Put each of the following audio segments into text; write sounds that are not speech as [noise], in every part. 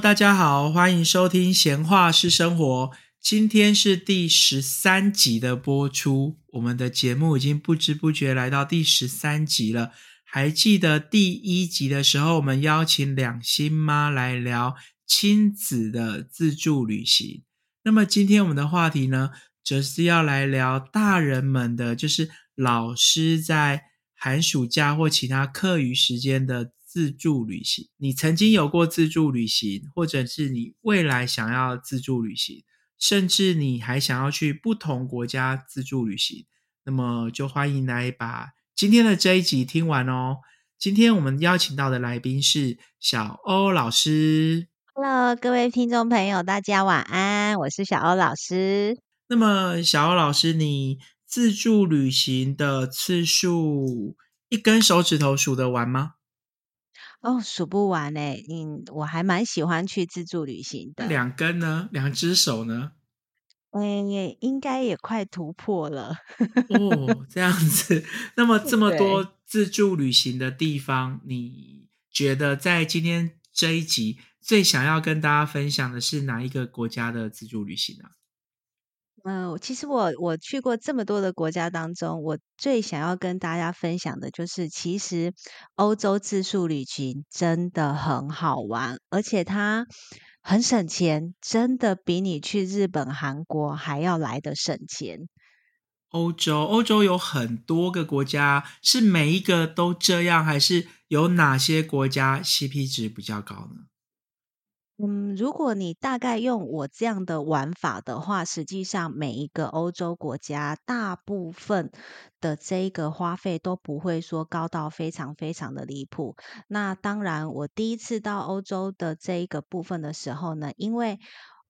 大家好，欢迎收听闲话是生活。今天是第十三集的播出，我们的节目已经不知不觉来到第十三集了。还记得第一集的时候，我们邀请两星妈来聊亲子的自助旅行。那么今天我们的话题呢，则是要来聊大人们的，就是老师在寒暑假或其他课余时间的。自助旅行，你曾经有过自助旅行，或者是你未来想要自助旅行，甚至你还想要去不同国家自助旅行，那么就欢迎来把今天的这一集听完哦。今天我们邀请到的来宾是小欧老师。Hello，各位听众朋友，大家晚安，我是小欧老师。那么小欧老师，你自助旅行的次数一根手指头数得完吗？哦，数不完呢。嗯，我还蛮喜欢去自助旅行的。两根呢？两只手呢？哎，应该也快突破了。哦，这样子。那么 [laughs] 这么多自助旅行的地方，你觉得在今天这一集最想要跟大家分享的是哪一个国家的自助旅行呢？嗯，其实我我去过这么多的国家当中，我最想要跟大家分享的就是，其实欧洲自助旅行真的很好玩，而且它很省钱，真的比你去日本、韩国还要来的省钱。欧洲，欧洲有很多个国家，是每一个都这样，还是有哪些国家 CP 值比较高呢？嗯，如果你大概用我这样的玩法的话，实际上每一个欧洲国家大部分的这个花费都不会说高到非常非常的离谱。那当然，我第一次到欧洲的这一个部分的时候呢，因为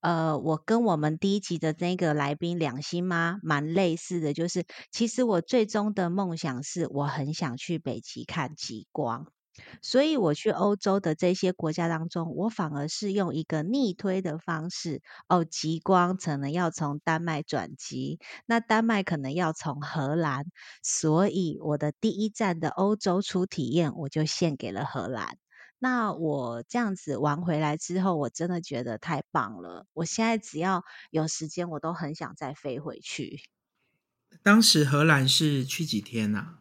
呃，我跟我们第一集的那个来宾两星妈蛮类似的，就是其实我最终的梦想是我很想去北极看极光。所以我去欧洲的这些国家当中，我反而是用一个逆推的方式哦，极光可能要从丹麦转机，那丹麦可能要从荷兰，所以我的第一站的欧洲初体验我就献给了荷兰。那我这样子玩回来之后，我真的觉得太棒了。我现在只要有时间，我都很想再飞回去。当时荷兰是去几天呢？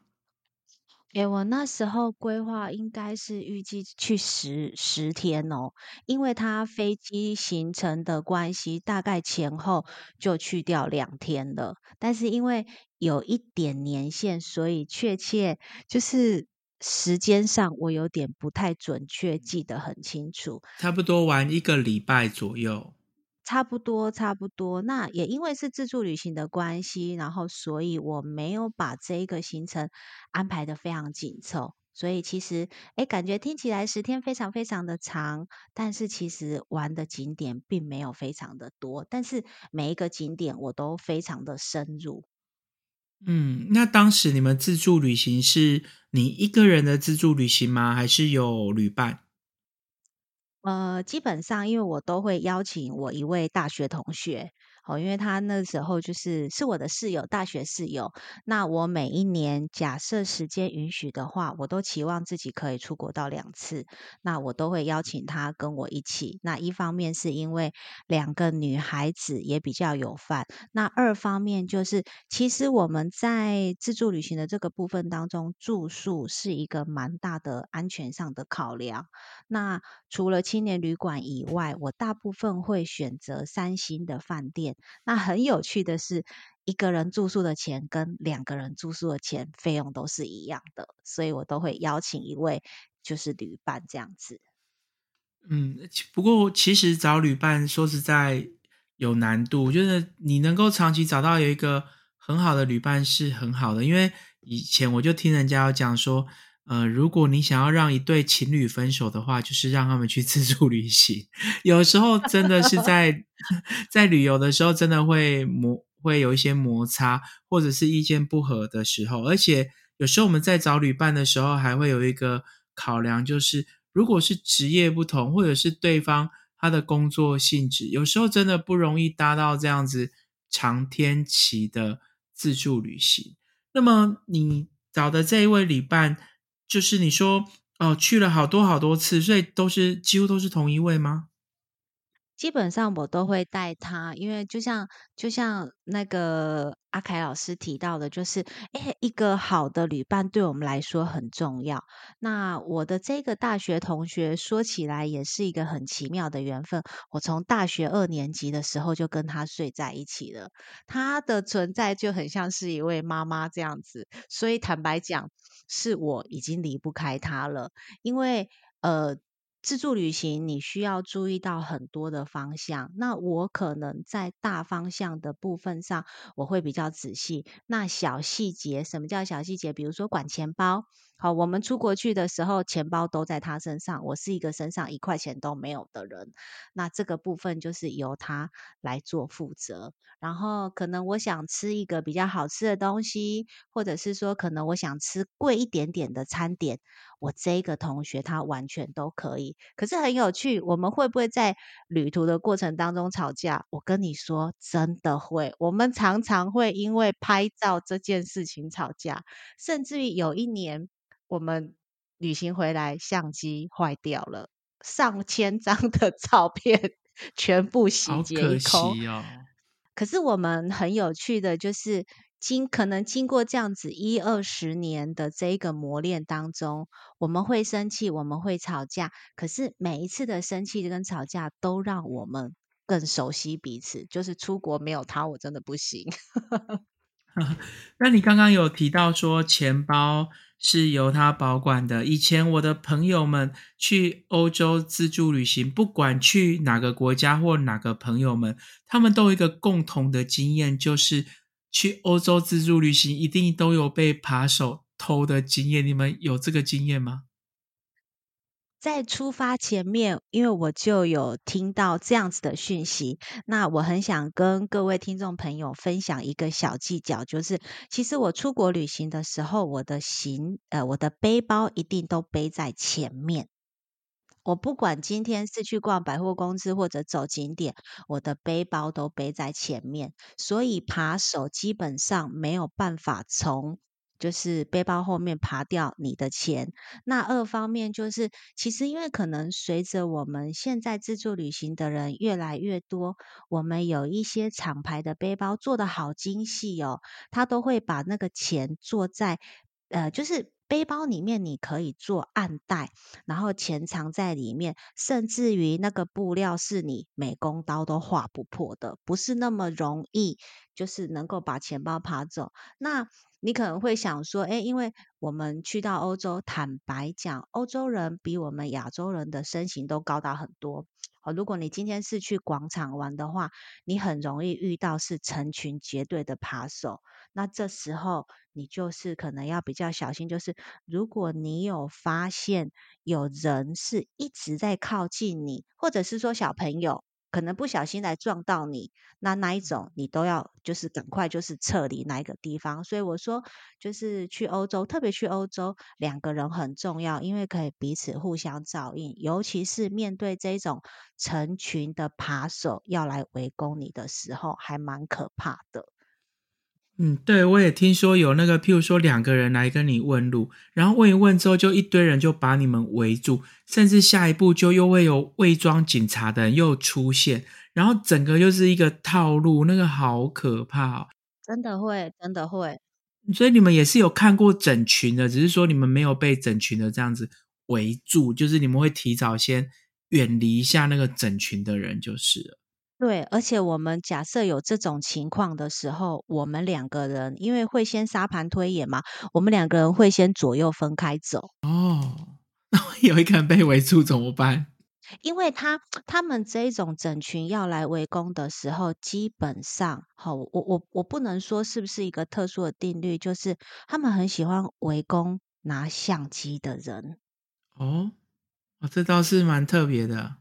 诶，我那时候规划应该是预计去十十天哦，因为它飞机行程的关系，大概前后就去掉两天了。但是因为有一点年限，所以确切就是时间上我有点不太准确，记得很清楚。差不多玩一个礼拜左右。差不多，差不多。那也因为是自助旅行的关系，然后所以我没有把这一个行程安排的非常紧凑。所以其实，哎，感觉听起来十天非常非常的长，但是其实玩的景点并没有非常的多。但是每一个景点我都非常的深入。嗯，那当时你们自助旅行是你一个人的自助旅行吗？还是有旅伴？呃，基本上因为我都会邀请我一位大学同学。哦，因为他那时候就是是我的室友，大学室友。那我每一年假设时间允许的话，我都期望自己可以出国到两次。那我都会邀请他跟我一起。那一方面是因为两个女孩子也比较有范。那二方面就是，其实我们在自助旅行的这个部分当中，住宿是一个蛮大的安全上的考量。那除了青年旅馆以外，我大部分会选择三星的饭店。那很有趣的是，一个人住宿的钱跟两个人住宿的钱费用都是一样的，所以我都会邀请一位就是旅伴这样子。嗯，不过其实找旅伴说实在有难度，就是你能够长期找到有一个很好的旅伴是很好的，因为以前我就听人家有讲说。呃，如果你想要让一对情侣分手的话，就是让他们去自助旅行。有时候真的是在 [laughs] 在旅游的时候，真的会摩会有一些摩擦，或者是意见不合的时候。而且有时候我们在找旅伴的时候，还会有一个考量，就是如果是职业不同，或者是对方他的工作性质，有时候真的不容易搭到这样子长天期的自助旅行。那么你找的这一位旅伴。就是你说哦，去了好多好多次，所以都是几乎都是同一位吗？基本上我都会带他，因为就像就像那个阿凯老师提到的，就是诶，一个好的旅伴对我们来说很重要。那我的这个大学同学说起来也是一个很奇妙的缘分。我从大学二年级的时候就跟他睡在一起了，他的存在就很像是一位妈妈这样子。所以坦白讲，是我已经离不开他了，因为呃。自助旅行，你需要注意到很多的方向。那我可能在大方向的部分上，我会比较仔细。那小细节，什么叫小细节？比如说管钱包。好，我们出国去的时候，钱包都在他身上。我是一个身上一块钱都没有的人，那这个部分就是由他来做负责。然后，可能我想吃一个比较好吃的东西，或者是说，可能我想吃贵一点点的餐点，我这个同学他完全都可以。可是很有趣，我们会不会在旅途的过程当中吵架？我跟你说，真的会。我们常常会因为拍照这件事情吵架，甚至于有一年。我们旅行回来，相机坏掉了，上千张的 [laughs] 照片全部洗劫一空。可是我们很有趣的，就是经可能经过这样子一二十年的这一个磨练当中，我们会生气，我们会吵架。可是每一次的生气跟吵架，都让我们更熟悉彼此。就是出国没有他，我真的不行。[laughs] 那你刚刚有提到说钱包是由他保管的。以前我的朋友们去欧洲自助旅行，不管去哪个国家或哪个朋友们，他们都有一个共同的经验，就是去欧洲自助旅行一定都有被扒手偷的经验。你们有这个经验吗？在出发前面，因为我就有听到这样子的讯息，那我很想跟各位听众朋友分享一个小技巧，就是其实我出国旅行的时候，我的行呃我的背包一定都背在前面。我不管今天是去逛百货公司或者走景点，我的背包都背在前面，所以扒手基本上没有办法从。就是背包后面爬掉你的钱。那二方面就是，其实因为可能随着我们现在自助旅行的人越来越多，我们有一些厂牌的背包做的好精细哦，他都会把那个钱做在呃，就是背包里面你可以做暗袋，然后钱藏在里面，甚至于那个布料是你美工刀都划不破的，不是那么容易，就是能够把钱包爬走。那你可能会想说，哎，因为我们去到欧洲，坦白讲，欧洲人比我们亚洲人的身形都高大很多。哦，如果你今天是去广场玩的话，你很容易遇到是成群结队的扒手。那这时候你就是可能要比较小心，就是如果你有发现有人是一直在靠近你，或者是说小朋友。可能不小心来撞到你，那那一种你都要就是赶快就是撤离那一个地方。所以我说，就是去欧洲，特别去欧洲，两个人很重要，因为可以彼此互相照应，尤其是面对这种成群的扒手要来围攻你的时候，还蛮可怕的。嗯，对，我也听说有那个，譬如说两个人来跟你问路，然后问一问之后，就一堆人就把你们围住，甚至下一步就又会有伪装警察的人又出现，然后整个就是一个套路，那个好可怕哦，真的会，真的会。所以你们也是有看过整群的，只是说你们没有被整群的这样子围住，就是你们会提早先远离一下那个整群的人，就是了。对，而且我们假设有这种情况的时候，我们两个人因为会先沙盘推演嘛，我们两个人会先左右分开走。哦，[laughs] 那有一个人被围住怎么办？因为他他们这一种整群要来围攻的时候，基本上，好，我我我不能说是不是一个特殊的定律，就是他们很喜欢围攻拿相机的人。哦，哦，这倒是蛮特别的。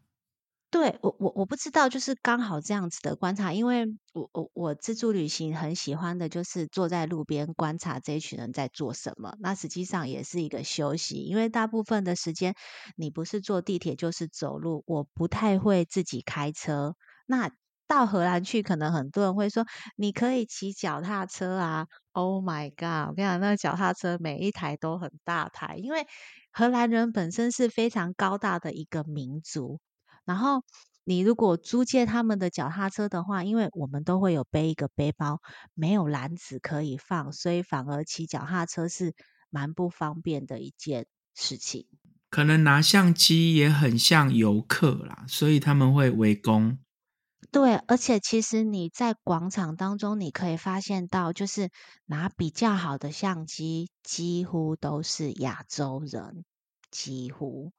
对我我我不知道，就是刚好这样子的观察，因为我我我自助旅行很喜欢的就是坐在路边观察这一群人在做什么。那实际上也是一个休息，因为大部分的时间你不是坐地铁就是走路，我不太会自己开车。那到荷兰去，可能很多人会说你可以骑脚踏车啊。Oh my god！我跟你讲，那个脚踏车每一台都很大台，因为荷兰人本身是非常高大的一个民族。然后你如果租借他们的脚踏车的话，因为我们都会有背一个背包，没有篮子可以放，所以反而骑脚踏车是蛮不方便的一件事情。可能拿相机也很像游客啦，所以他们会围攻。对，而且其实你在广场当中，你可以发现到，就是拿比较好的相机，几乎都是亚洲人，几乎。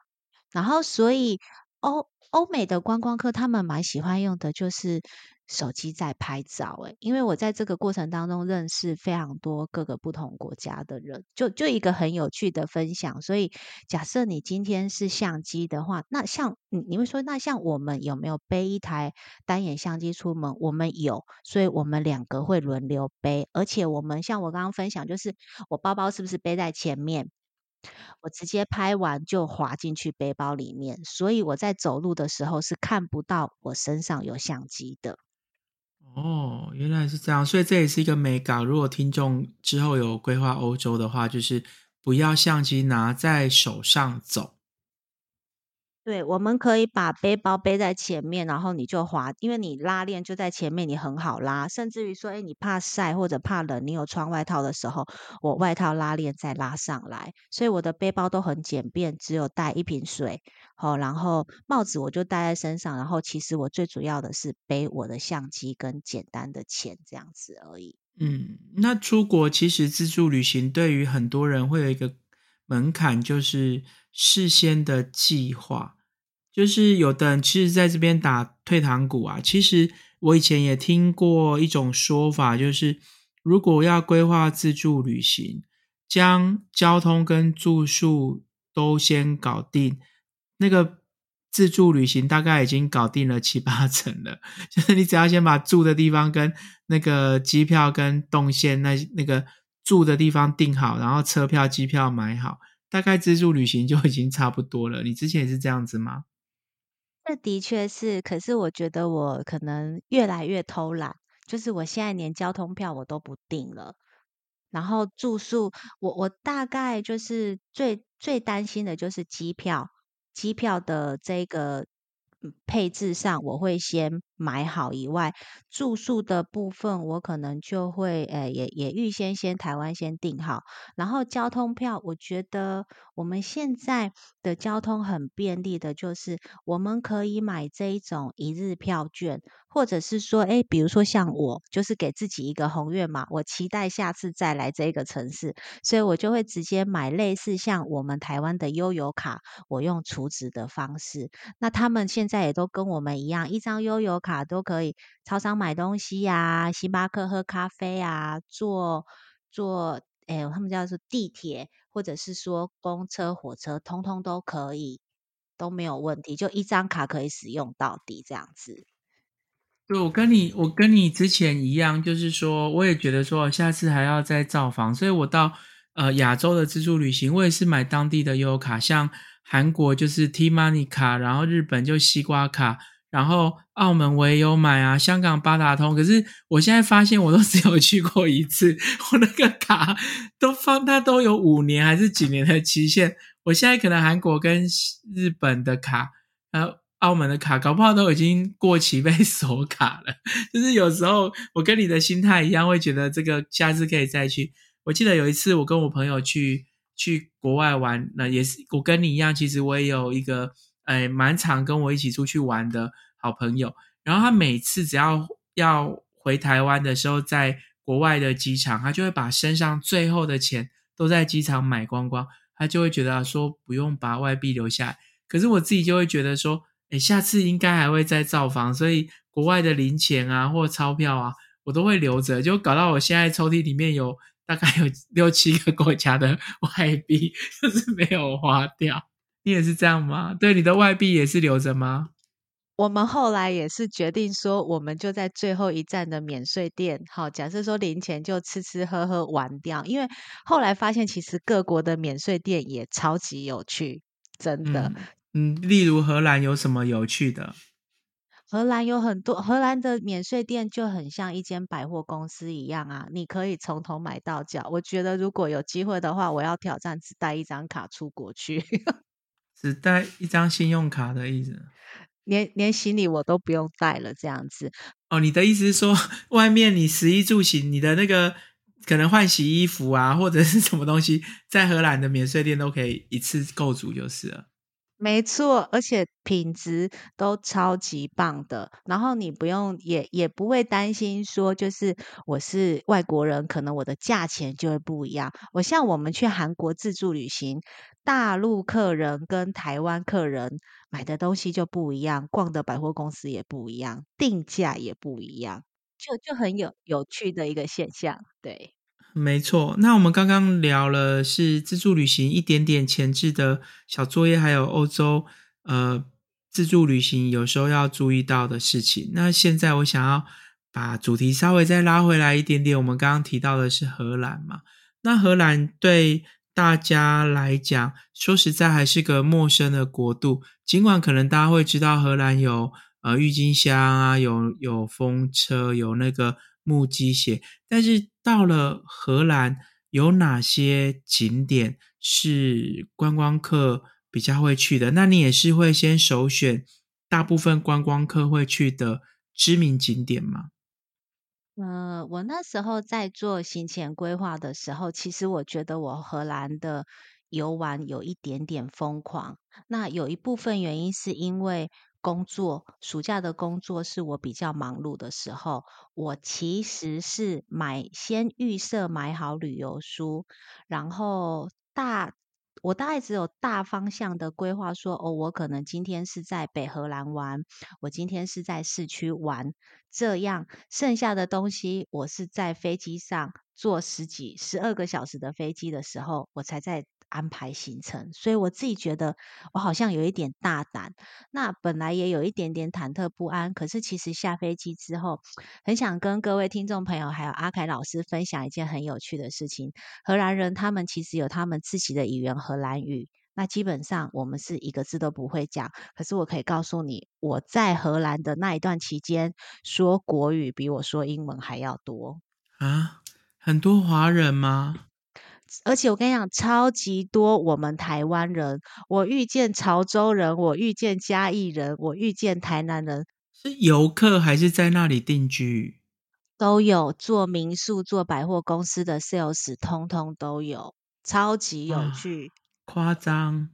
然后，所以欧欧美的观光客他们蛮喜欢用的，就是手机在拍照。诶，因为我在这个过程当中认识非常多各个不同国家的人，就就一个很有趣的分享。所以，假设你今天是相机的话，那像你你会说，那像我们有没有背一台单眼相机出门？我们有，所以我们两个会轮流背。而且，我们像我刚刚分享，就是我包包是不是背在前面？我直接拍完就滑进去背包里面，所以我在走路的时候是看不到我身上有相机的。哦，原来是这样，所以这也是一个美感。如果听众之后有规划欧洲的话，就是不要相机拿在手上走。对，我们可以把背包背在前面，然后你就滑，因为你拉链就在前面，你很好拉。甚至于说，哎，你怕晒或者怕冷，你有穿外套的时候，我外套拉链再拉上来。所以我的背包都很简便，只有带一瓶水，好，然后帽子我就戴在身上，然后其实我最主要的是背我的相机跟简单的钱这样子而已。嗯，那出国其实自助旅行对于很多人会有一个门槛，就是事先的计划。就是有的人其实在这边打退堂鼓啊。其实我以前也听过一种说法，就是如果要规划自助旅行，将交通跟住宿都先搞定，那个自助旅行大概已经搞定了七八成了。[laughs] 就是你只要先把住的地方跟那个机票跟动线那那个住的地方订好，然后车票机票买好，大概自助旅行就已经差不多了。你之前也是这样子吗？这的确是，可是我觉得我可能越来越偷懒，就是我现在连交通票我都不订了，然后住宿，我我大概就是最最担心的就是机票，机票的这个。配置上我会先买好以外，住宿的部分我可能就会呃也也预先先台湾先订好，然后交通票我觉得我们现在的交通很便利的，就是我们可以买这一种一日票券。或者是说，哎，比如说像我，就是给自己一个宏愿嘛，我期待下次再来这个城市，所以我就会直接买类似像我们台湾的悠游卡，我用储值的方式。那他们现在也都跟我们一样，一张悠游卡卡都可以超商买东西呀，星巴克喝咖啡啊，坐坐，哎，他们叫做地铁，或者是说公车、火车，通通都可以，都没有问题，就一张卡可以使用到底这样子。对，我跟你，我跟你之前一样，就是说，我也觉得说，下次还要再造访，所以我到呃亚洲的自助旅行，我也是买当地的优卡，像韩国就是 T Money 卡，然后日本就西瓜卡，然后澳门我也有买啊，香港八达通，可是我现在发现我都只有去过一次，我那个卡都放它都有五年还是几年的期限，我现在可能韩国跟日本的卡，呃。澳门的卡搞不好都已经过期被锁卡了，就是有时候我跟你的心态一样，会觉得这个下次可以再去。我记得有一次我跟我朋友去去国外玩，那也是我跟你一样，其实我也有一个诶蛮常跟我一起出去玩的好朋友。然后他每次只要要回台湾的时候，在国外的机场，他就会把身上最后的钱都在机场买光光，他就会觉得说不用把外币留下来。可是我自己就会觉得说。哎，下次应该还会再造访，所以国外的零钱啊或钞票啊，我都会留着，就搞到我现在抽屉里面有大概有 [laughs] 六七个国家的外币，就是没有花掉。你也是这样吗？对，你的外币也是留着吗？我们后来也是决定说，我们就在最后一站的免税店，好，假设说零钱就吃吃喝喝玩掉，因为后来发现其实各国的免税店也超级有趣，真的。嗯，例如荷兰有什么有趣的？荷兰有很多，荷兰的免税店就很像一间百货公司一样啊，你可以从头买到脚。我觉得如果有机会的话，我要挑战只带一张卡出国去，只带一张信用卡的意思。连连行李我都不用带了，这样子。哦，你的意思是说，外面你食衣住行，你的那个可能换洗衣服啊，或者是什么东西，在荷兰的免税店都可以一次购足就是了。没错，而且品质都超级棒的。然后你不用也也不会担心说，就是我是外国人，可能我的价钱就会不一样。我像我们去韩国自助旅行，大陆客人跟台湾客人买的东西就不一样，逛的百货公司也不一样，定价也不一样，就就很有有趣的一个现象，对。没错，那我们刚刚聊了是自助旅行一点点前置的小作业，还有欧洲呃自助旅行有时候要注意到的事情。那现在我想要把主题稍微再拉回来一点点，我们刚刚提到的是荷兰嘛？那荷兰对大家来讲，说实在还是个陌生的国度。尽管可能大家会知道荷兰有呃郁金香啊，有有风车，有那个。木屐鞋，但是到了荷兰，有哪些景点是观光客比较会去的？那你也是会先首选大部分观光客会去的知名景点吗？嗯，我那时候在做行前规划的时候，其实我觉得我荷兰的游玩有一点点疯狂。那有一部分原因是因为。工作暑假的工作是我比较忙碌的时候，我其实是买先预设买好旅游书，然后大我大概只有大方向的规划说，哦，我可能今天是在北荷兰玩，我今天是在市区玩，这样剩下的东西我是在飞机上坐十几十二个小时的飞机的时候，我才在。安排行程，所以我自己觉得我好像有一点大胆。那本来也有一点点忐忑不安，可是其实下飞机之后，很想跟各位听众朋友还有阿凯老师分享一件很有趣的事情。荷兰人他们其实有他们自己的语言荷兰语，那基本上我们是一个字都不会讲。可是我可以告诉你，我在荷兰的那一段期间，说国语比我说英文还要多啊！很多华人吗？而且我跟你讲，超级多我们台湾人，我遇见潮州人，我遇见嘉义人，我遇见台南人，是游客还是在那里定居？都有做民宿、做百货公司的 sales，通通都有，超级有趣，夸张。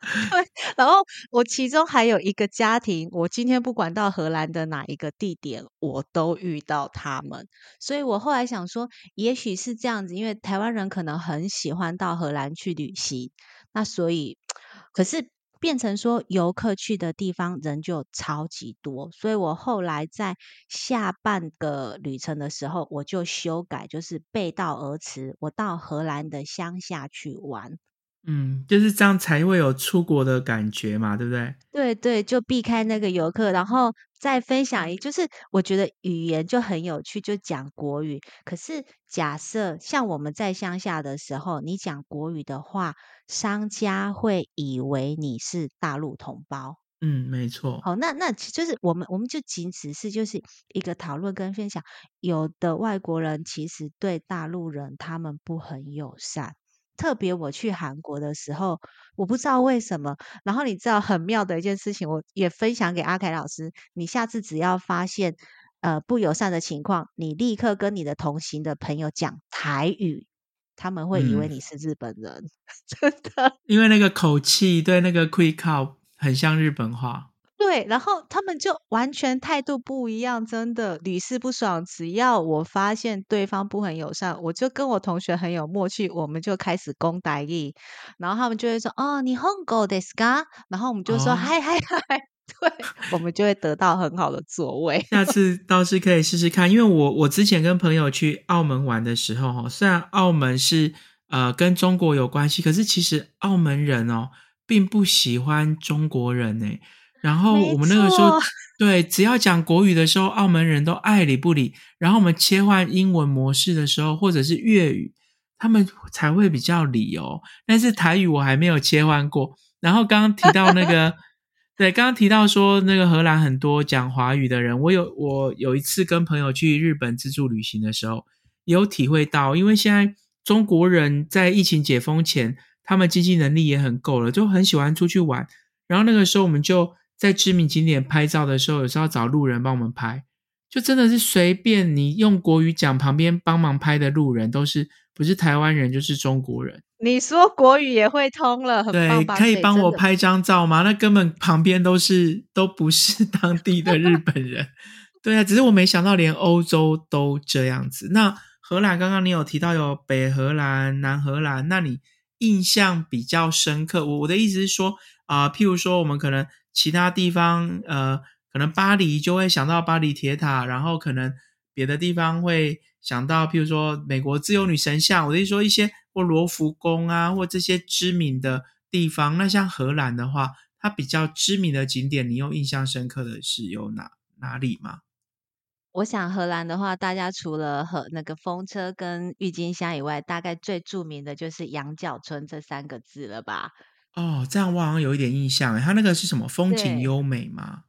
[laughs] 对，然后我其中还有一个家庭，我今天不管到荷兰的哪一个地点，我都遇到他们。所以我后来想说，也许是这样子，因为台湾人可能很喜欢到荷兰去旅行，那所以，可是变成说游客去的地方人就超级多，所以我后来在下半个旅程的时候，我就修改，就是背道而驰，我到荷兰的乡下去玩。嗯，就是这样才会有出国的感觉嘛，对不对？对对，就避开那个游客，然后再分享一，就是我觉得语言就很有趣，就讲国语。可是假设像我们在乡下的时候，你讲国语的话，商家会以为你是大陆同胞。嗯，没错。好，那那就是我们，我们就仅只是就是一个讨论跟分享。有的外国人其实对大陆人他们不很友善。特别我去韩国的时候，我不知道为什么。然后你知道很妙的一件事情，我也分享给阿凯老师。你下次只要发现呃不友善的情况，你立刻跟你的同行的朋友讲台语，他们会以为你是日本人，[laughs] 真的。因为那个口气对那个 quick call 很像日本话。对，然后他们就完全态度不一样，真的屡试不爽。只要我发现对方不很友善，我就跟我同学很有默契，我们就开始攻台意，然后他们就会说：“哦，你 Hong Kong 的 ska。”然后我们就说：“嗨嗨嗨！” [laughs] 对，我们就会得到很好的座位。下次倒是可以试试看，因为我我之前跟朋友去澳门玩的时候，哈，虽然澳门是呃跟中国有关系，可是其实澳门人哦并不喜欢中国人呢。然后我们那个时候，对，只要讲国语的时候，澳门人都爱理不理。然后我们切换英文模式的时候，或者是粤语，他们才会比较理哦。但是台语我还没有切换过。然后刚刚提到那个，对，刚刚提到说那个荷兰很多讲华语的人，我有我有一次跟朋友去日本自助旅行的时候，有体会到，因为现在中国人在疫情解封前，他们经济能力也很够了，就很喜欢出去玩。然后那个时候我们就。在知名景点拍照的时候，有时候要找路人帮我们拍，就真的是随便你用国语讲，旁边帮忙拍的路人都是不是台湾人就是中国人。你说国语也会通了，很对？可以帮我拍张照吗？那根本旁边都是都不是 [laughs] 当地的日本人。对啊，只是我没想到连欧洲都这样子。那荷兰刚刚你有提到有北荷兰、南荷兰，那你印象比较深刻？我我的意思是说啊、譬如说我们可能其他地方，呃，可能巴黎就会想到巴黎铁塔，然后可能别的地方会想到，譬如说美国自由女神像，我的意思说一些或罗浮宫啊，或这些知名的地方。那像荷兰的话，它比较知名的景点，你有印象深刻的是有哪哪里吗？我想荷兰的话，大家除了和那个风车跟郁金香以外，大概最著名的就是羊角村这三个字了吧？哦，这样我好像有一点印象诶，它那个是什么风景对优美吗？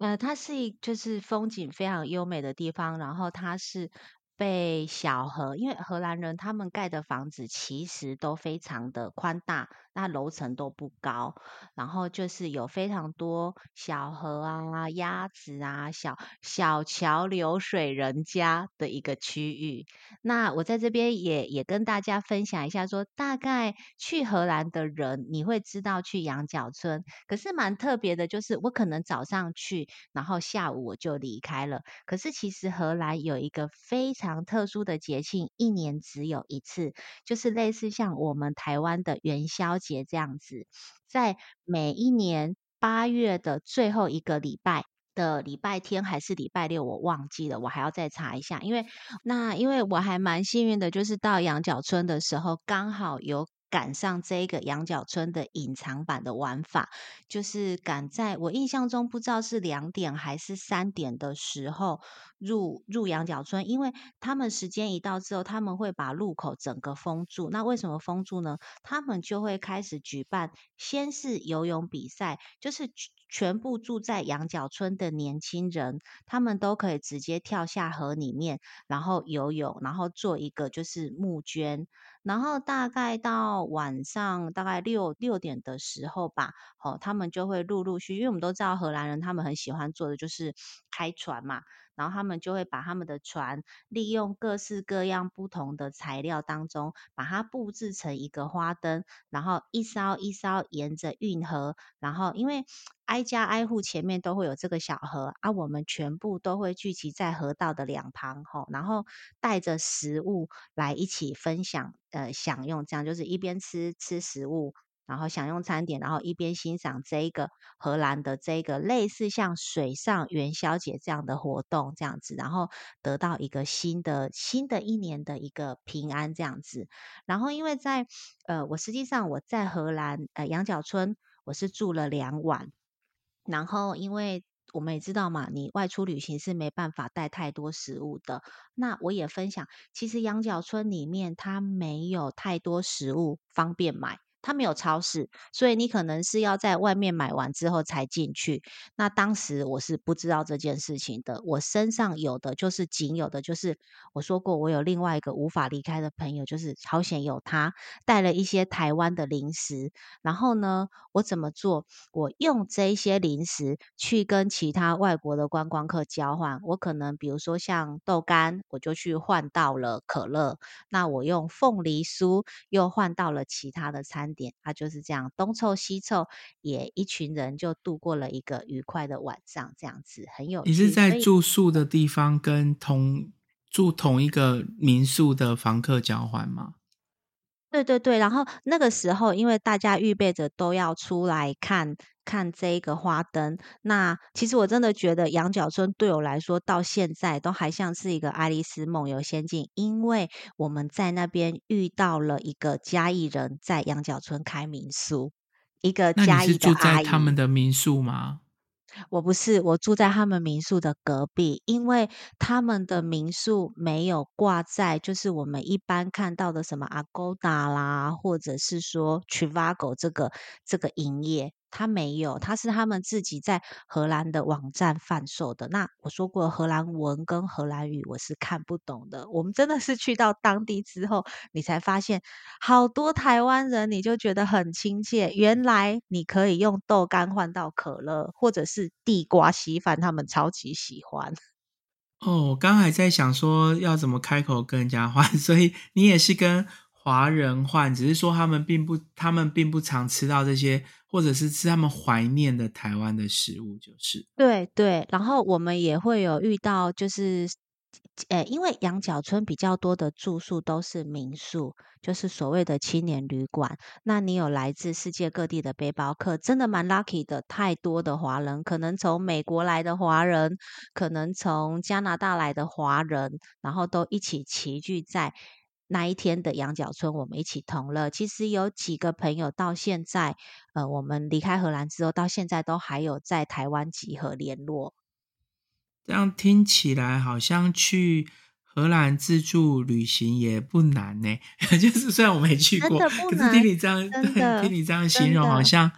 呃，它是一就是风景非常优美的地方，然后它是被小河，因为荷兰人他们盖的房子其实都非常的宽大，那楼层都不高，然后就是有非常多小河啊、鸭子啊、小小桥流水人家的一个区域。那我在这边也也跟大家分享一下说大概去荷兰的人，你会知道去羊角村，可是蛮特别的，就是我可能早上去，然后下午我就离开了。可是其实荷兰有一个非常特殊的节庆，一年只有一次，就是类似像我们台湾的元宵节这样子，在每一年八月的最后一个礼拜。的礼拜天还是礼拜六，我忘记了，我还要再查一下。因为那因为我还蛮幸运的，就是到羊角村的时候，刚好有赶上这个羊角村的隐藏版的玩法，就是赶在我印象中不知道是两点还是三点的时候入入羊角村，因为他们时间一到之后，他们会把路口整个封住。那为什么封住呢？他们就会开始举办，先是游泳比赛，就是全全部住在羊角村的年轻人，他们都可以直接跳下河里面，然后游泳，然后做一个就是募捐。然后大概到晚上大概六六点的时候吧，哦，他们就会陆陆续，因为我们都知道荷兰人他们很喜欢做的就是开船嘛，然后他们就会把他们的船利用各式各样不同的材料当中，把它布置成一个花灯，然后一艘一艘沿着运河，然后因为挨家挨户前面都会有这个小河啊，我们全部都会聚集在河道的两旁，吼，然后带着食物来一起分享，呃，享用，这样就是一边吃吃食物，然后享用餐点，然后一边欣赏这一个荷兰的这一个类似像水上元宵节这样的活动，这样子，然后得到一个新的新的一年的一个平安这样子。然后因为在呃，我实际上我在荷兰呃羊角村，我是住了两晚，然后因为我们也知道嘛，你外出旅行是没办法带太多食物的。那我也分享，其实羊角村里面它没有太多食物方便买，它没有超市，所以你可能是要在外面买完之后才进去。那当时我是不知道这件事情的，我身上有的就是仅有的，就是我说过我有另外一个无法离开的朋友，就是好险有他带了一些台湾的零食。然后呢，我怎么做？我用这些零食去跟其他外国的观光客交换。我可能比如说像豆干，我就去换到了可乐。那我用凤梨酥又换到了其他的餐点，他就是这样东凑西凑，也一群人就度过了一个愉快的晚上，这样子很有趣。你是在住宿的地方跟同住同一个民宿的房客交换吗？对对对，然后那个时候，因为大家预备着都要出来看看这一个花灯，那其实我真的觉得羊角村对我来说到现在都还像是一个爱丽丝梦游仙境，因为我们在那边遇到了一个嘉义人在羊角村开民宿，一个那嘉义的你是住。在他们的民宿吗？我不是，我住在他们民宿的隔壁，因为他们的民宿没有挂在就是我们一般看到的什么阿勾达啦，或者是说 Trivago 这个这个营业，他没有，他是他们自己在荷兰的网站贩售的。那我说过，荷兰文跟荷兰语我是看不懂的。我们真的是去到当地之后，你才发现好多台湾人，你就觉得很亲切。原来你可以用豆干换到可乐，或者是地瓜稀饭，他们超级喜欢。哦，我刚还在想说要怎么开口跟人家换，[laughs] 所以你也是跟。华人换，只是说他们并不，他们并不常吃到这些，或者是吃他们怀念的台湾的食物，就是对对。然后我们也会有遇到，就是呃，因为羊角村比较多的住宿都是民宿，就是所谓的青年旅馆。那你有来自世界各地的背包客，真的蛮 lucky 的，太多的华人，可能从美国来的华人，可能从加拿大来的华人，然后都一起齐聚在。那一天的羊角村，我们一起同乐。其实有几个朋友到现在，呃，我们离开荷兰之后，到现在都还有在台湾集合联络。这样听起来好像去荷兰自助旅行也不难呢。[laughs] 就是虽然我没去过，可是 [laughs] 听你这样，对，听你这样形容，好像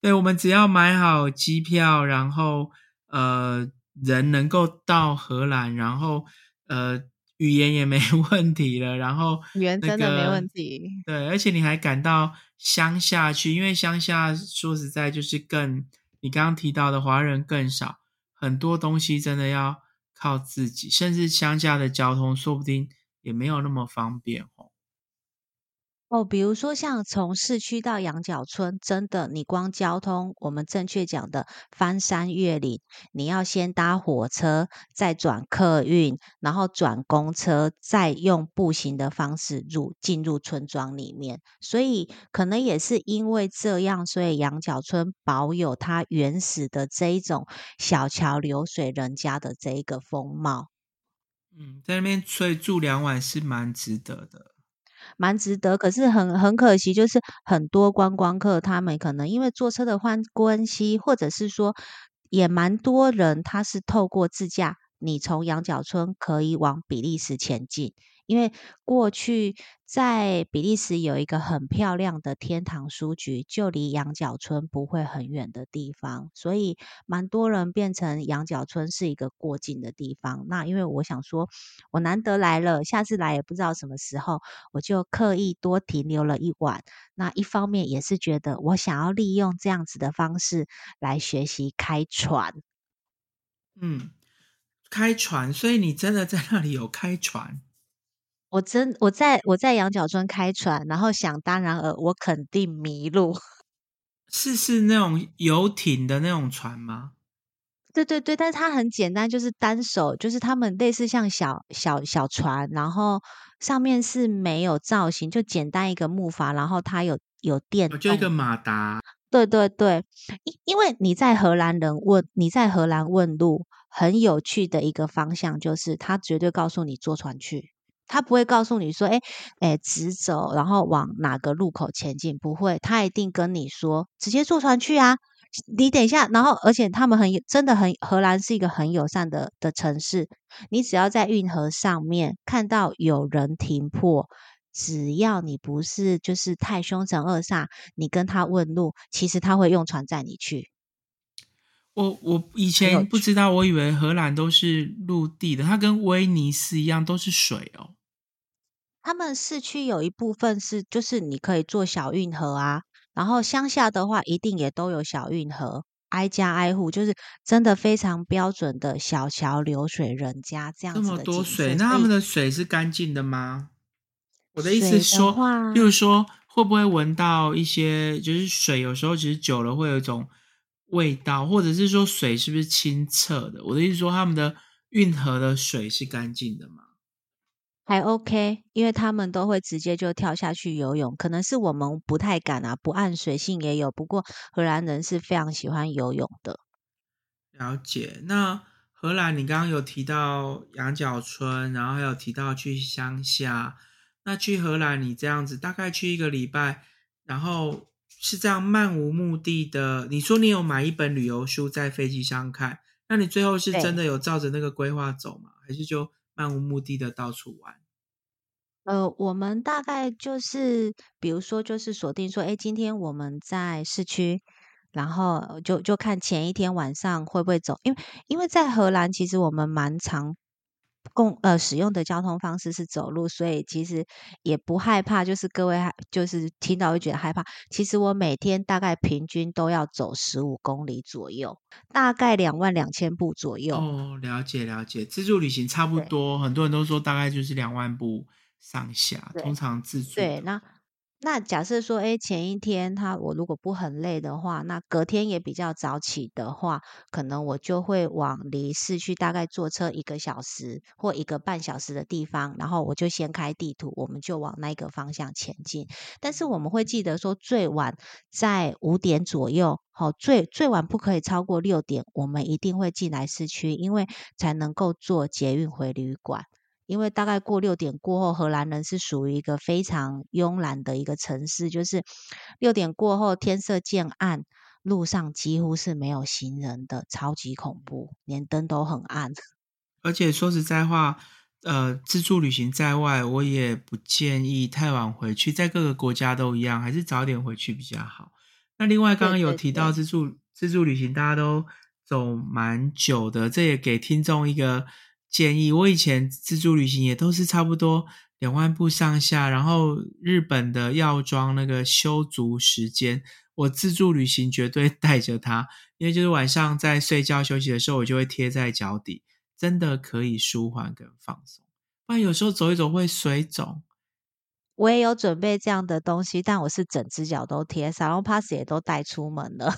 对我们只要买好机票，然后呃，人能够到荷兰，然后呃。语言也没问题了，[laughs] 然后语言真的没问题。对，而且你还赶到乡下去，因为乡下说实在就是更你刚刚提到的华人更少，很多东西真的要靠自己，甚至乡下的交通说不定也没有那么方便哦。哦，比如说像从市区到羊角村，真的，你光交通，我们正确讲的翻山越岭，你要先搭火车，再转客运，然后转公车，再用步行的方式入进入村庄里面。所以可能也是因为这样，所以羊角村保有它原始的这一种小桥流水人家的这一个风貌。嗯，在那边所以住两晚是蛮值得的。蛮值得，可是很很可惜，就是很多观光客他们可能因为坐车的关关系，或者是说也蛮多人他是透过自驾，你从羊角村可以往比利时前进。因为过去在比利时有一个很漂亮的天堂书局，就离羊角村不会很远的地方，所以蛮多人变成羊角村是一个过境的地方。那因为我想说，我难得来了，下次来也不知道什么时候，我就刻意多停留了一晚。那一方面也是觉得我想要利用这样子的方式来学习开船。嗯，开船，所以你真的在那里有开船？我真我在我在羊角村开船，然后想当然尔，我肯定迷路。[laughs] 是是那种游艇的那种船吗？对对对，但是它很简单，就是单手，就是他们类似像小小小船，然后上面是没有造型，就简单一个木筏，然后它有有电，就一个马达。对对对，因因为你在荷兰人问你在荷兰问路，很有趣的一个方向就是他绝对告诉你坐船去。他不会告诉你说，哎，哎，直走，然后往哪个路口前进？不会，他一定跟你说，直接坐船去啊。你等一下，然后，而且他们很真的很，荷兰是一个很友善的的城市。你只要在运河上面看到有人停泊，只要你不是就是太凶神恶煞，你跟他问路，其实他会用船载你去。我我以前不知道，我以为荷兰都是陆地的，它跟威尼斯一样都是水哦。他们市区有一部分是，就是你可以坐小运河啊，然后乡下的话一定也都有小运河，挨家挨户就是真的非常标准的小桥流水人家这样子。这么多水，那他们的水是干净的吗？我的意思是说，就是说会不会闻到一些，就是水有时候其实久了会有一种味道，或者是说水是不是清澈的？我的意思说，他们的运河的水是干净的吗？还 OK，因为他们都会直接就跳下去游泳，可能是我们不太敢啊。不按水性也有，不过荷兰人是非常喜欢游泳的。了解。那荷兰，你刚刚有提到羊角村，然后还有提到去乡下。那去荷兰，你这样子大概去一个礼拜，然后是这样漫无目的的。你说你有买一本旅游书在飞机上看，那你最后是真的有照着那个规划走吗？还是就漫无目的的到处玩？呃，我们大概就是，比如说，就是锁定说，哎，今天我们在市区，然后就就看前一天晚上会不会走，因为因为在荷兰，其实我们蛮常共呃使用的交通方式是走路，所以其实也不害怕。就是各位就是听到会觉得害怕，其实我每天大概平均都要走十五公里左右，大概两万两千步左右。哦，了解了解，自助旅行差不多，很多人都说大概就是两万步上下，通常自助。对，那。那假设说，哎，前一天他我如果不很累的话，那隔天也比较早起的话，可能我就会往离市区大概坐车一个小时或一个半小时的地方，然后我就先开地图，我们就往那个方向前进。但是我们会记得说，最晚在五点左右，好，最最晚不可以超过六点，我们一定会进来市区，因为才能够坐捷运回旅馆。因为大概过六点过后，荷兰人是属于一个非常慵懒的一个城市，就是六点过后天色渐暗，路上几乎是没有行人的，超级恐怖，连灯都很暗。[laughs] 而且说实在话，呃，自助旅行在外，我也不建议太晚回去，在各个国家都一样，还是早点回去比较好。那另外刚刚有提到自助自助旅行，大家都走蛮久的，这也给听众一个。建议我以前自助旅行也都是差不多两万步上下，然后日本的药妆那个修足时间，我自助旅行绝对 [laughs] 带着它，因为就是晚上在睡觉休息的时候，我就会贴在脚底，真的可以舒缓跟放松。不然有时候走一走会水肿。我也有准备这样的东西，但我是整只脚都贴，沙龙 pass 也都带出门了。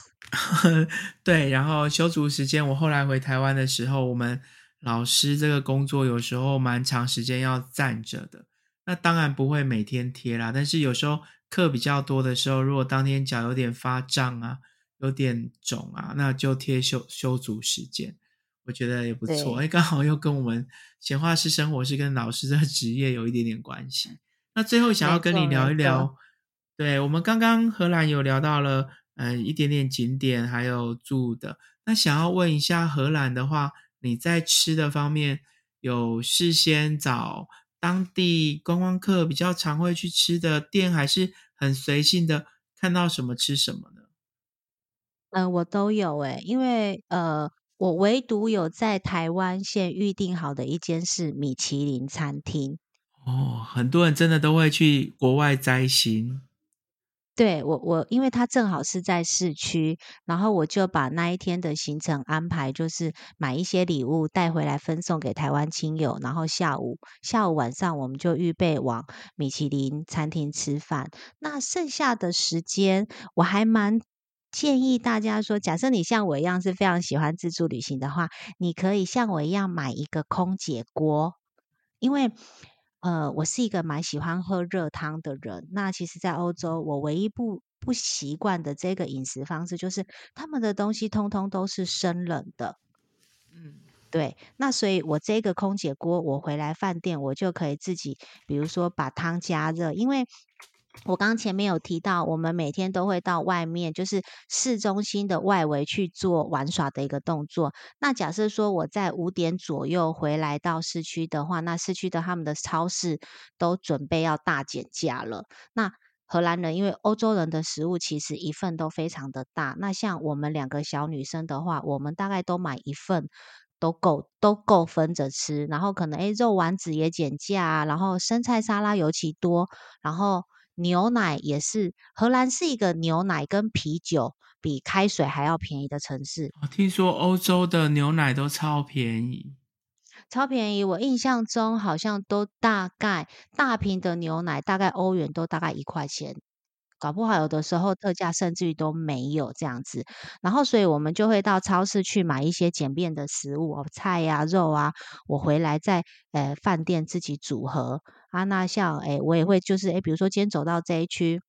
[laughs] 对，然后修足时间，我后来回台湾的时候，我们。老师这个工作有时候蛮长时间要站着的，那当然不会每天贴啦。但是有时候课比较多的时候，如果当天脚有点发胀啊，有点肿啊，那就贴修修足时间，我觉得也不错。哎，刚好又跟我们闲话是生活是跟老师这个 [laughs] 职业有一点点关系。那最后想要跟你聊一聊，对我们刚刚荷兰有聊到了，嗯，一点点景点还有住的。那想要问一下荷兰的话。你在吃的方面有事先找当地观光客比较常会去吃的店，还是很随性的看到什么吃什么呢？嗯，我都有诶，因为呃，我唯独有在台湾先预定好的一间是米其林餐厅。哦，很多人真的都会去国外摘星。对我，我因为他正好是在市区，然后我就把那一天的行程安排，就是买一些礼物带回来分送给台湾亲友，然后下午下午晚上我们就预备往米其林餐厅吃饭。那剩下的时间，我还蛮建议大家说，假设你像我一样是非常喜欢自助旅行的话，你可以像我一样买一个空姐锅，因为。呃，我是一个蛮喜欢喝热汤的人。那其实，在欧洲，我唯一不不习惯的这个饮食方式，就是他们的东西通通都是生冷的。嗯，对。那所以，我这个空姐锅，我回来饭店，我就可以自己，比如说把汤加热，因为。我刚前面有提到，我们每天都会到外面，就是市中心的外围去做玩耍的一个动作。那假设说我在五点左右回来到市区的话，那市区的他们的超市都准备要大减价了。那荷兰人因为欧洲人的食物其实一份都非常的大，那像我们两个小女生的话，我们大概都买一份都够都够分着吃。然后可能诶肉丸子也减价，然后生菜沙拉尤其多，然后。牛奶也是，荷兰是一个牛奶跟啤酒比开水还要便宜的城市。我听说欧洲的牛奶都超便宜，超便宜。我印象中好像都大概大瓶的牛奶大概欧元都大概一块钱。搞不好有的时候特价甚至于都没有这样子，然后所以我们就会到超市去买一些简便的食物，菜呀、肉啊，我回来在呃饭店自己组合啊。那像诶我也会就是诶比如说今天走到这一区，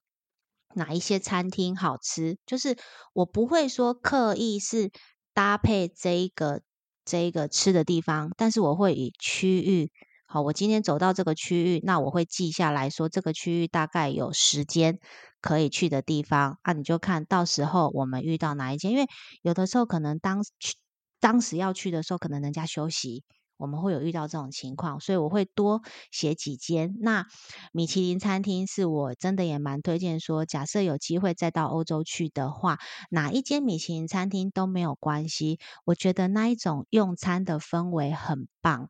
哪一些餐厅好吃，就是我不会说刻意是搭配这一个这一个吃的地方，但是我会以区域。好，我今天走到这个区域，那我会记下来说这个区域大概有时间可以去的地方啊，你就看到时候我们遇到哪一间，因为有的时候可能当去当时要去的时候，可能人家休息，我们会有遇到这种情况，所以我会多写几间。那米其林餐厅是我真的也蛮推荐说，假设有机会再到欧洲去的话，哪一间米其林餐厅都没有关系。我觉得那一种用餐的氛围很棒。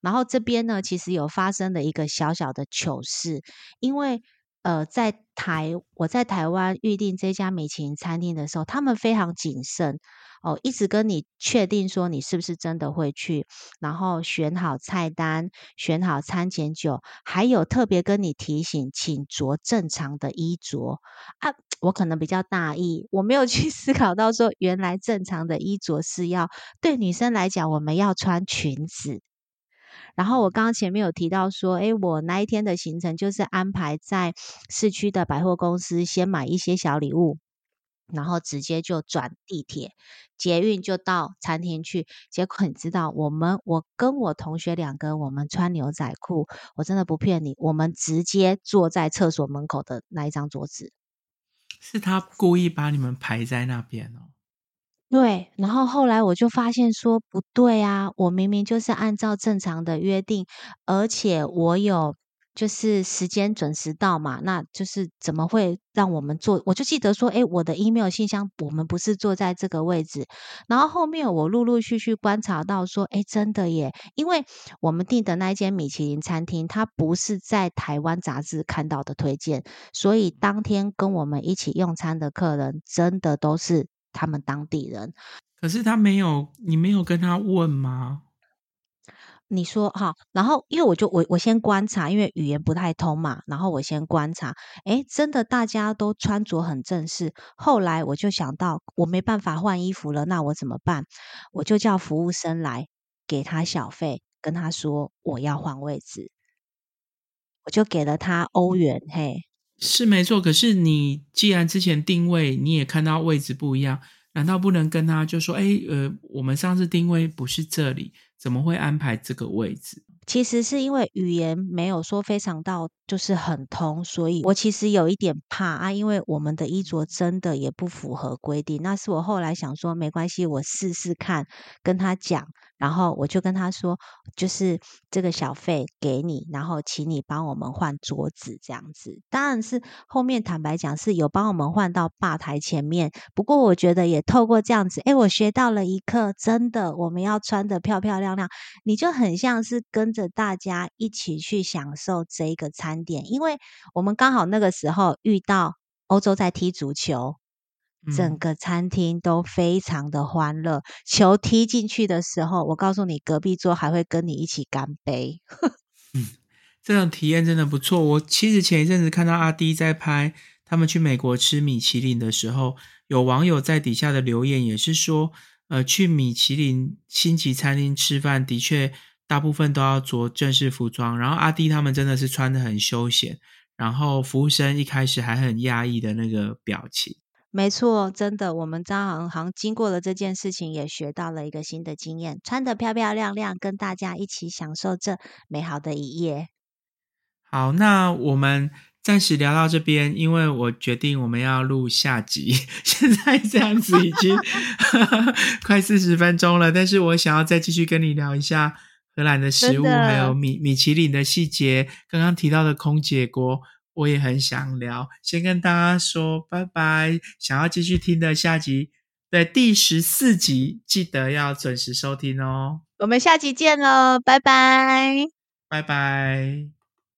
然后这边呢，其实有发生的一个小小的糗事，因为呃，在台我在台湾预定这家米其林餐厅的时候，他们非常谨慎哦，一直跟你确定说你是不是真的会去，然后选好菜单，选好餐前酒，还有特别跟你提醒，请着正常的衣着啊。我可能比较大意，我没有去 [laughs] 思考到说，原来正常的衣着是要对女生来讲，我们要穿裙子。然后我刚刚前面有提到说，诶，我那一天的行程就是安排在市区的百货公司先买一些小礼物，然后直接就转地铁、捷运就到餐厅去。结果你知道，我们我跟我同学两个，我们穿牛仔裤，我真的不骗你，我们直接坐在厕所门口的那一张桌子。是他故意把你们排在那边哦。对，然后后来我就发现说不对啊，我明明就是按照正常的约定，而且我有就是时间准时到嘛，那就是怎么会让我们坐？我就记得说，诶，我的 email 信箱我们不是坐在这个位置。然后后面我陆陆续续观察到说，诶，真的耶，因为我们订的那一间米其林餐厅，它不是在台湾杂志看到的推荐，所以当天跟我们一起用餐的客人，真的都是。他们当地人，可是他没有，你没有跟他问吗？你说哈，然后因为我就我我先观察，因为语言不太通嘛，然后我先观察，诶，真的大家都穿着很正式。后来我就想到，我没办法换衣服了，那我怎么办？我就叫服务生来给他小费，跟他说我要换位置，我就给了他欧元，嘿。是没错，可是你既然之前定位你也看到位置不一样，难道不能跟他就说，哎，呃，我们上次定位不是这里，怎么会安排这个位置？其实是因为语言没有说非常到，就是很通，所以我其实有一点怕啊，因为我们的衣着真的也不符合规定。那是我后来想说，没关系，我试试看，跟他讲。然后我就跟他说，就是这个小费给你，然后请你帮我们换桌子这样子。当然是后面坦白讲是有帮我们换到吧台前面。不过我觉得也透过这样子，哎，我学到了一课，真的我们要穿的漂漂亮亮。你就很像是跟着大家一起去享受这一个餐点，因为我们刚好那个时候遇到欧洲在踢足球。整个餐厅都非常的欢乐，球踢进去的时候，我告诉你，隔壁桌还会跟你一起干杯。嗯，这种体验真的不错。我其实前一阵子看到阿迪在拍他们去美国吃米其林的时候，有网友在底下的留言也是说，呃，去米其林星级餐厅吃饭，的确大部分都要着正式服装。然后阿弟他们真的是穿的很休闲，然后服务生一开始还很压抑的那个表情。没错，真的，我们张行行经过了这件事情，也学到了一个新的经验，穿得漂漂亮亮，跟大家一起享受这美好的一夜。好，那我们暂时聊到这边，因为我决定我们要录下集。[laughs] 现在这样子已经 [laughs] [laughs] 快四十分钟了，但是我想要再继续跟你聊一下荷兰的食物，还有米米其林的细节。刚刚提到的空姐锅。我也很想聊，先跟大家说拜拜。想要继续听的下集，对第十四集，记得要准时收听哦。我们下集见喽，拜拜，拜拜。